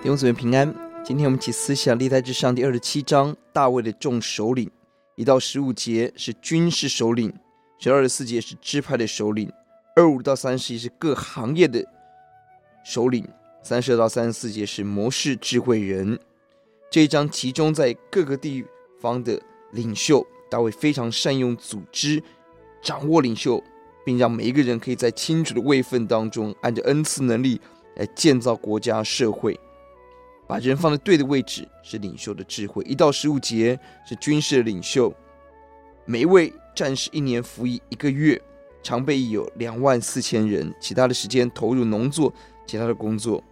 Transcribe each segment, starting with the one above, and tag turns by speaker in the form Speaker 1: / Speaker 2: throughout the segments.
Speaker 1: 弟兄姊妹平安，今天我们一起思想历代志上第二十七章，大卫的众首领，一到十五节是军事首领，十二十四节是支派的首领，二五到三十一是各行业的首领，三十二到三十四节是谋士智慧人。这一章集中在各个地方的领袖，大卫非常善用组织，掌握领袖。并让每一个人可以在清楚的位分当中，按着恩赐能力来建造国家社会，把人放在对的位置，是领袖的智慧。一到十五节是军事的领袖，每一位战士一年服役一个月，常备役有两万四千人，其他的时间投入农作，其他的工作。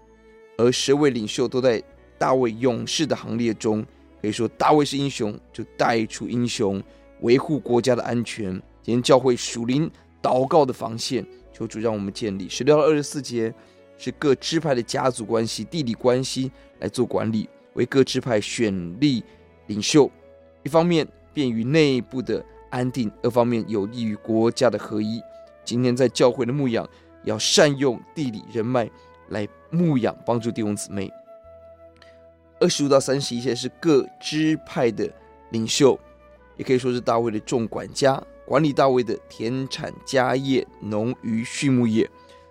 Speaker 1: 而十位领袖都在大卫勇士的行列中，可以说大卫是英雄，就带出英雄，维护国家的安全。今天教会属灵。祷告的防线，求主让我们建立。十六到二十四节是各支派的家族关系、地理关系来做管理，为各支派选立领袖。一方面便于内部的安定，二方面有利于国家的合一。今天在教会的牧养，要善用地理人脉来牧养，帮助弟兄姊妹。二十五到三十一节是各支派的领袖，也可以说是大卫的众管家。管理大卫的田产家业、农渔畜牧业，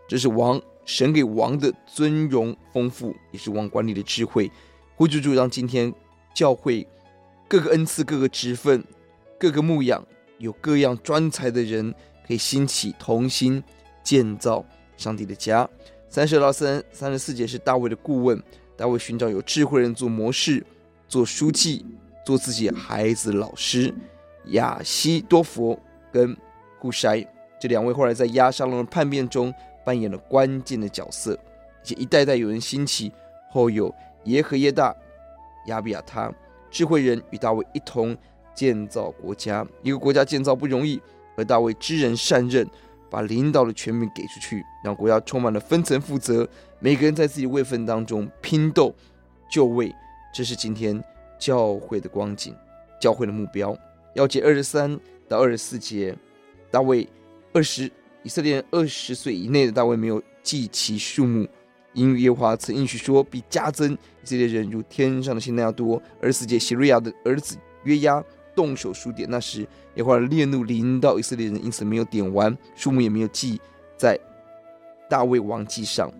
Speaker 1: 这是王神给王的尊荣丰富，也是王管理的智慧。呼求主让今天教会各个恩赐、各个职分、各个牧养有各样专才的人，可以兴起同心建造上帝的家。三十到三三十四节是大卫的顾问，大卫寻找有智慧人做模式、做书记、做自己孩子老师。亚希多弗跟户筛这两位后来在押沙龙的叛变中扮演了关键的角色，且一代代有人兴起，后有耶和耶大、亚比亚他智慧人与大卫一同建造国家。一个国家建造不容易，而大卫知人善任，把领导的权柄给出去，让国家充满了分层负责，每个人在自己位分当中拼斗就位。这是今天教会的光景，教会的目标。要解二十三到二十四节，大卫二十以色列人二十岁以内的大卫没有记其数目，因耶华曾应许说，必加增以色列人如天上的星那样多。二十四节，洗鲁雅的儿子约押动手数点，那时耶和华烈怒临到以色列人，因此没有点完，数目也没有记在大卫王记上。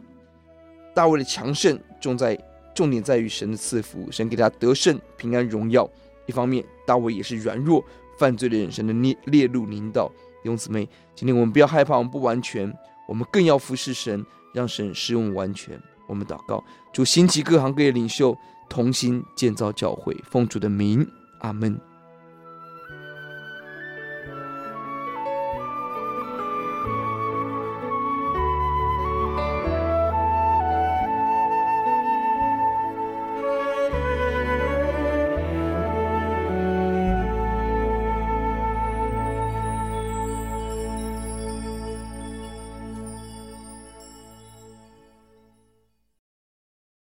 Speaker 1: 大卫的强盛重在重点在于神的赐福，神给他得胜、平安、荣耀。一方面，大卫也是软弱犯罪的人，神的烈烈怒临到弟兄姊妹。今天我们不要害怕，我们不完全，我们更要服侍神，让神使用完全。我们祷告，主兴起各行各业领袖，同心建造教会，奉主的名，阿门。